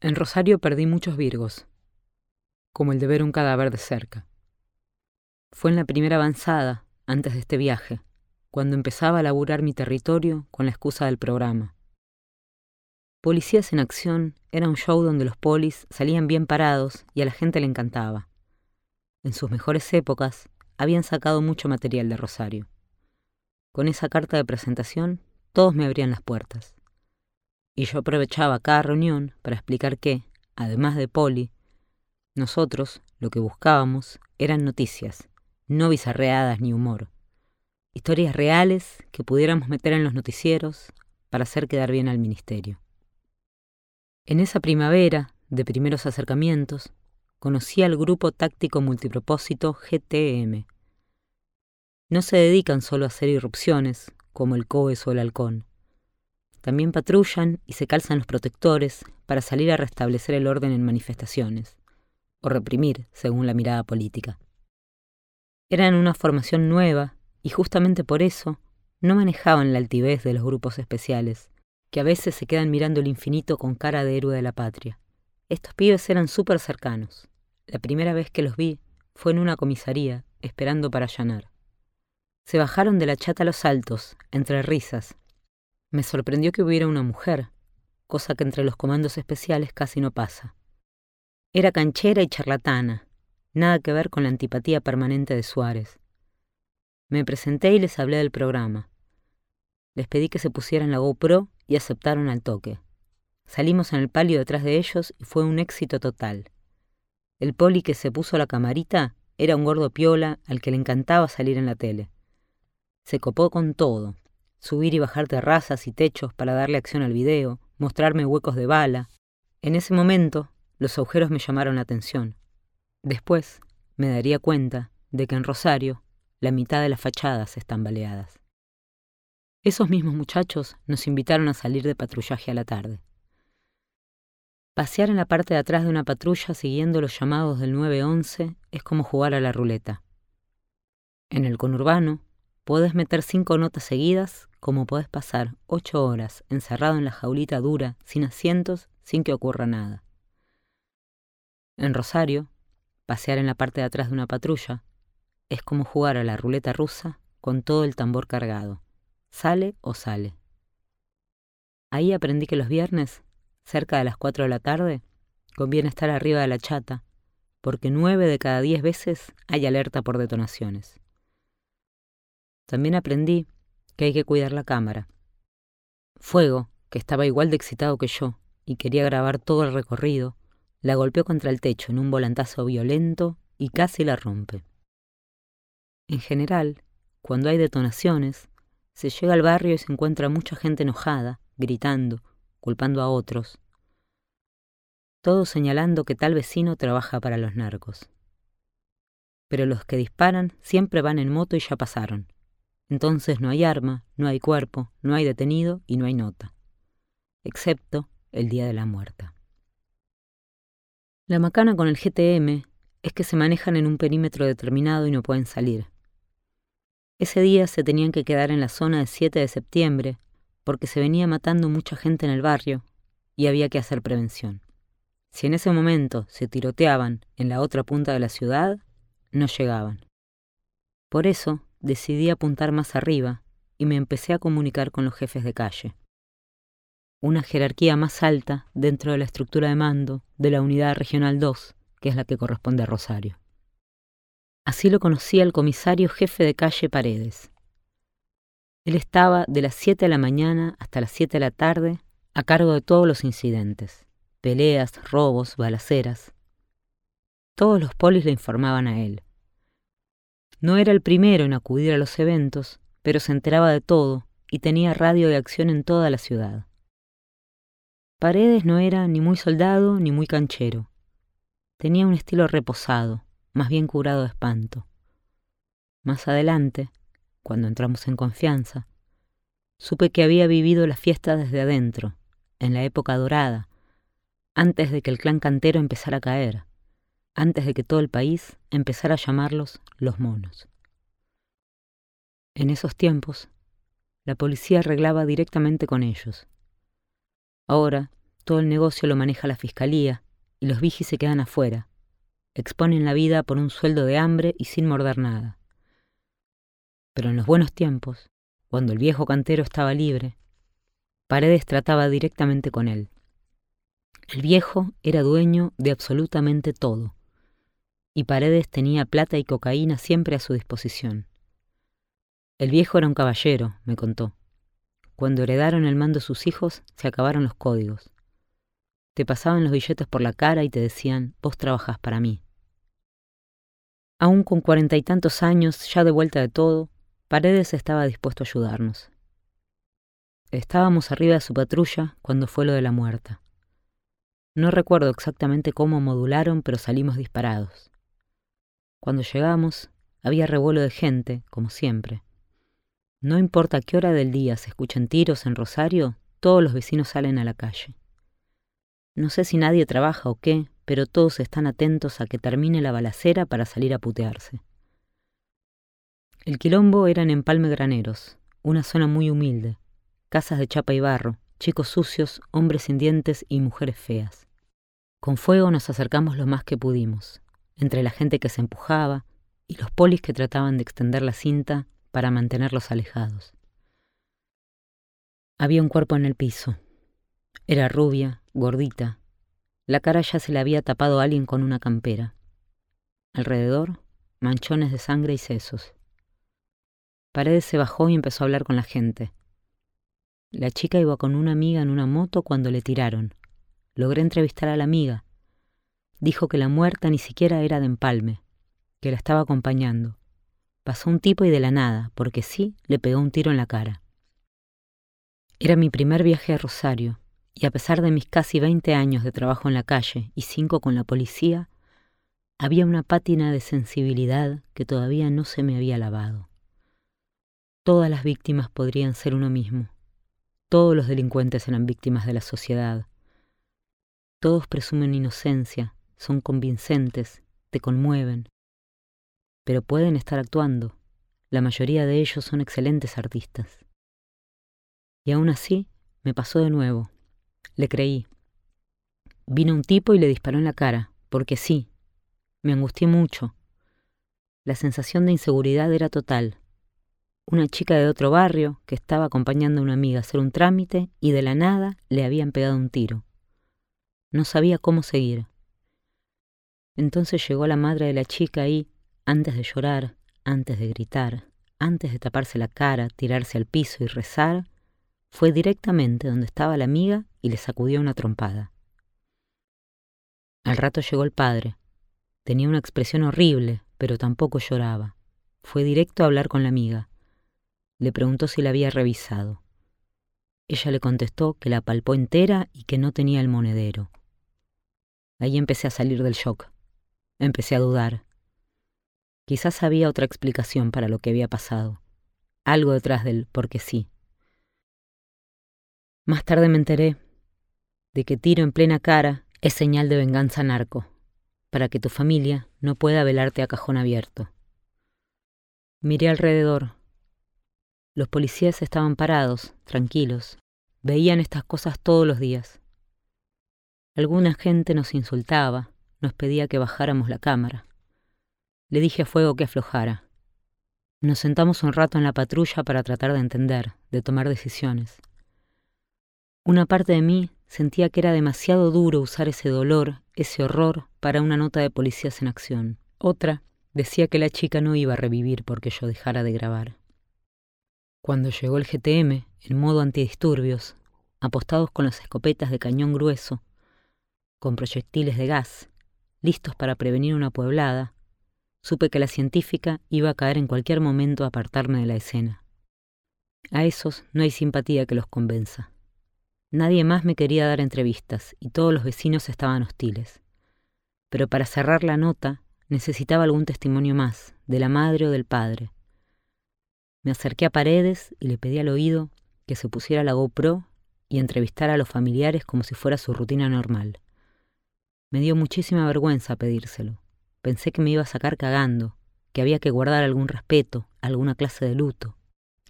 En Rosario perdí muchos virgos, como el de ver un cadáver de cerca. Fue en la primera avanzada, antes de este viaje, cuando empezaba a laburar mi territorio con la excusa del programa. Policías en Acción era un show donde los polis salían bien parados y a la gente le encantaba. En sus mejores épocas habían sacado mucho material de Rosario. Con esa carta de presentación todos me abrían las puertas. Y yo aprovechaba cada reunión para explicar que, además de poli, nosotros lo que buscábamos eran noticias, no bizarreadas ni humor. Historias reales que pudiéramos meter en los noticieros para hacer quedar bien al ministerio. En esa primavera de primeros acercamientos, conocí al grupo táctico multipropósito GTM. No se dedican solo a hacer irrupciones, como el COES o el halcón. También patrullan y se calzan los protectores para salir a restablecer el orden en manifestaciones, o reprimir, según la mirada política. Eran una formación nueva y justamente por eso no manejaban la altivez de los grupos especiales, que a veces se quedan mirando el infinito con cara de héroe de la patria. Estos pibes eran súper cercanos. La primera vez que los vi fue en una comisaría, esperando para allanar. Se bajaron de la chata a los altos, entre risas. Me sorprendió que hubiera una mujer, cosa que entre los comandos especiales casi no pasa. Era canchera y charlatana, nada que ver con la antipatía permanente de Suárez. Me presenté y les hablé del programa. Les pedí que se pusieran la GoPro y aceptaron al toque. Salimos en el palio detrás de ellos y fue un éxito total. El poli que se puso la camarita era un gordo piola al que le encantaba salir en la tele. Se copó con todo, subir y bajar terrazas y techos para darle acción al video, mostrarme huecos de bala. En ese momento, los agujeros me llamaron la atención. Después, me daría cuenta de que en Rosario la mitad de las fachadas están baleadas. Esos mismos muchachos nos invitaron a salir de patrullaje a la tarde. Pasear en la parte de atrás de una patrulla siguiendo los llamados del 911 es como jugar a la ruleta. En el conurbano, podés meter cinco notas seguidas como podés pasar ocho horas encerrado en la jaulita dura, sin asientos, sin que ocurra nada. En Rosario, pasear en la parte de atrás de una patrulla es como jugar a la ruleta rusa con todo el tambor cargado. Sale o sale. Ahí aprendí que los viernes cerca de las 4 de la tarde, conviene estar arriba de la chata, porque nueve de cada diez veces hay alerta por detonaciones. También aprendí que hay que cuidar la cámara. Fuego, que estaba igual de excitado que yo y quería grabar todo el recorrido, la golpeó contra el techo en un volantazo violento y casi la rompe. En general, cuando hay detonaciones, se llega al barrio y se encuentra mucha gente enojada, gritando, culpando a otros, todos señalando que tal vecino trabaja para los narcos. Pero los que disparan siempre van en moto y ya pasaron. Entonces no hay arma, no hay cuerpo, no hay detenido y no hay nota. Excepto el día de la muerta. La macana con el GTM es que se manejan en un perímetro determinado y no pueden salir. Ese día se tenían que quedar en la zona del 7 de septiembre porque se venía matando mucha gente en el barrio y había que hacer prevención. Si en ese momento se tiroteaban en la otra punta de la ciudad, no llegaban. Por eso decidí apuntar más arriba y me empecé a comunicar con los jefes de calle. Una jerarquía más alta dentro de la estructura de mando de la Unidad Regional 2, que es la que corresponde a Rosario. Así lo conocí al comisario jefe de calle Paredes, él estaba de las 7 de la mañana hasta las 7 de la tarde a cargo de todos los incidentes, peleas, robos, balaceras. Todos los polis le informaban a él. No era el primero en acudir a los eventos, pero se enteraba de todo y tenía radio de acción en toda la ciudad. Paredes no era ni muy soldado ni muy canchero. Tenía un estilo reposado, más bien curado de espanto. Más adelante, cuando entramos en confianza, supe que había vivido la fiesta desde adentro, en la época dorada, antes de que el clan cantero empezara a caer, antes de que todo el país empezara a llamarlos los monos. En esos tiempos, la policía arreglaba directamente con ellos. Ahora, todo el negocio lo maneja la fiscalía y los vigis se quedan afuera. Exponen la vida por un sueldo de hambre y sin morder nada. Pero en los buenos tiempos, cuando el viejo cantero estaba libre, Paredes trataba directamente con él. El viejo era dueño de absolutamente todo, y Paredes tenía plata y cocaína siempre a su disposición. El viejo era un caballero, me contó. Cuando heredaron el mando sus hijos, se acabaron los códigos. Te pasaban los billetes por la cara y te decían, vos trabajás para mí. Aún con cuarenta y tantos años, ya de vuelta de todo, Paredes estaba dispuesto a ayudarnos. Estábamos arriba de su patrulla cuando fue lo de la muerta. No recuerdo exactamente cómo modularon, pero salimos disparados. Cuando llegamos, había revuelo de gente, como siempre. No importa qué hora del día se escuchen tiros en Rosario, todos los vecinos salen a la calle. No sé si nadie trabaja o qué, pero todos están atentos a que termine la balacera para salir a putearse. El quilombo era en Empalme Graneros, una zona muy humilde, casas de chapa y barro, chicos sucios, hombres sin dientes y mujeres feas. Con fuego nos acercamos lo más que pudimos, entre la gente que se empujaba y los polis que trataban de extender la cinta para mantenerlos alejados. Había un cuerpo en el piso. Era rubia, gordita. La cara ya se le había tapado a alguien con una campera. Alrededor, manchones de sangre y sesos. Paredes se bajó y empezó a hablar con la gente. La chica iba con una amiga en una moto cuando le tiraron. Logré entrevistar a la amiga. Dijo que la muerta ni siquiera era de empalme, que la estaba acompañando. Pasó un tipo y de la nada, porque sí, le pegó un tiro en la cara. Era mi primer viaje a Rosario, y a pesar de mis casi 20 años de trabajo en la calle y cinco con la policía, había una pátina de sensibilidad que todavía no se me había lavado. Todas las víctimas podrían ser uno mismo. Todos los delincuentes eran víctimas de la sociedad. Todos presumen inocencia, son convincentes, te conmueven, pero pueden estar actuando. La mayoría de ellos son excelentes artistas. Y aún así, me pasó de nuevo. Le creí. Vino un tipo y le disparó en la cara, porque sí. Me angustié mucho. La sensación de inseguridad era total. Una chica de otro barrio que estaba acompañando a una amiga a hacer un trámite y de la nada le habían pegado un tiro. No sabía cómo seguir. Entonces llegó la madre de la chica y, antes de llorar, antes de gritar, antes de taparse la cara, tirarse al piso y rezar, fue directamente donde estaba la amiga y le sacudió una trompada. Al rato llegó el padre. Tenía una expresión horrible, pero tampoco lloraba. Fue directo a hablar con la amiga. Le preguntó si la había revisado. Ella le contestó que la palpó entera y que no tenía el monedero. Ahí empecé a salir del shock. Empecé a dudar. Quizás había otra explicación para lo que había pasado, algo detrás del porque sí. Más tarde me enteré de que tiro en plena cara es señal de venganza narco, para que tu familia no pueda velarte a cajón abierto. Miré alrededor. Los policías estaban parados, tranquilos. Veían estas cosas todos los días. Alguna gente nos insultaba, nos pedía que bajáramos la cámara. Le dije a Fuego que aflojara. Nos sentamos un rato en la patrulla para tratar de entender, de tomar decisiones. Una parte de mí sentía que era demasiado duro usar ese dolor, ese horror, para una nota de policías en acción. Otra decía que la chica no iba a revivir porque yo dejara de grabar. Cuando llegó el GTM, en modo antidisturbios, apostados con las escopetas de cañón grueso, con proyectiles de gas, listos para prevenir una pueblada, Supe que la científica iba a caer en cualquier momento a apartarme de la escena. A esos no hay simpatía que los convenza. Nadie más me quería dar entrevistas y todos los vecinos estaban hostiles. Pero para cerrar la nota necesitaba algún testimonio más, de la madre o del padre. Me acerqué a Paredes y le pedí al oído que se pusiera la GoPro y entrevistara a los familiares como si fuera su rutina normal. Me dio muchísima vergüenza pedírselo. Pensé que me iba a sacar cagando, que había que guardar algún respeto, alguna clase de luto.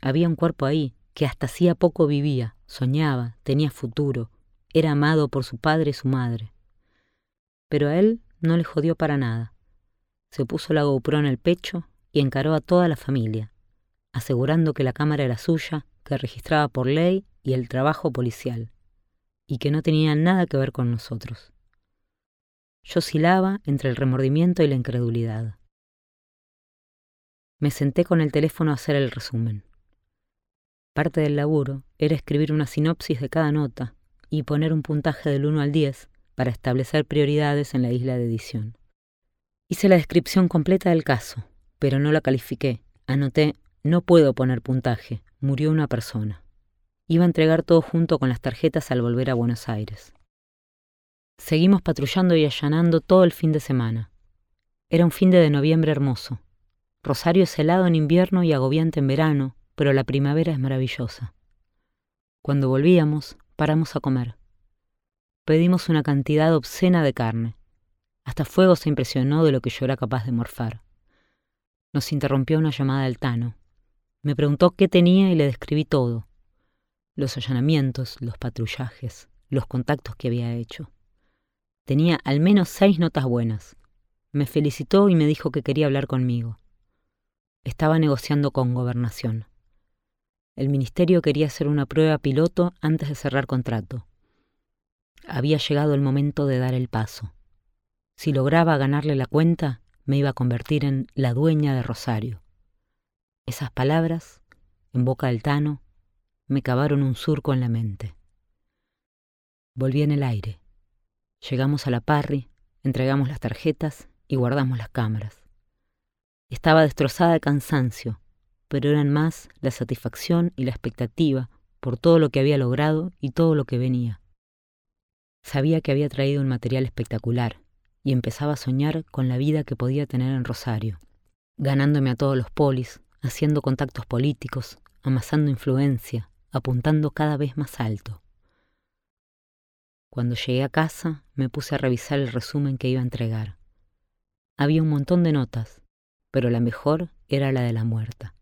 Había un cuerpo ahí, que hasta hacía poco vivía, soñaba, tenía futuro, era amado por su padre y su madre. Pero a él no le jodió para nada. Se puso la GoPro en el pecho y encaró a toda la familia, asegurando que la cámara era suya, que registraba por ley y el trabajo policial, y que no tenía nada que ver con nosotros. Yo oscilaba entre el remordimiento y la incredulidad. Me senté con el teléfono a hacer el resumen. Parte del laburo era escribir una sinopsis de cada nota y poner un puntaje del 1 al 10 para establecer prioridades en la isla de edición. Hice la descripción completa del caso, pero no la califiqué. Anoté, no puedo poner puntaje, murió una persona. Iba a entregar todo junto con las tarjetas al volver a Buenos Aires. Seguimos patrullando y allanando todo el fin de semana. Era un fin de noviembre hermoso. Rosario es helado en invierno y agobiante en verano, pero la primavera es maravillosa. Cuando volvíamos, paramos a comer. Pedimos una cantidad obscena de carne. Hasta Fuego se impresionó de lo que yo era capaz de morfar. Nos interrumpió una llamada del Tano. Me preguntó qué tenía y le describí todo. Los allanamientos, los patrullajes, los contactos que había hecho. Tenía al menos seis notas buenas. Me felicitó y me dijo que quería hablar conmigo. Estaba negociando con gobernación. El ministerio quería hacer una prueba piloto antes de cerrar contrato. Había llegado el momento de dar el paso. Si lograba ganarle la cuenta, me iba a convertir en la dueña de Rosario. Esas palabras, en boca del Tano, me cavaron un surco en la mente. Volví en el aire. Llegamos a la parry, entregamos las tarjetas y guardamos las cámaras. Estaba destrozada de cansancio, pero eran más la satisfacción y la expectativa por todo lo que había logrado y todo lo que venía. Sabía que había traído un material espectacular y empezaba a soñar con la vida que podía tener en Rosario, ganándome a todos los polis, haciendo contactos políticos, amasando influencia, apuntando cada vez más alto. Cuando llegué a casa me puse a revisar el resumen que iba a entregar. Había un montón de notas, pero la mejor era la de la muerta.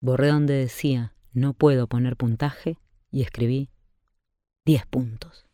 Borré donde decía no puedo poner puntaje y escribí 10 puntos.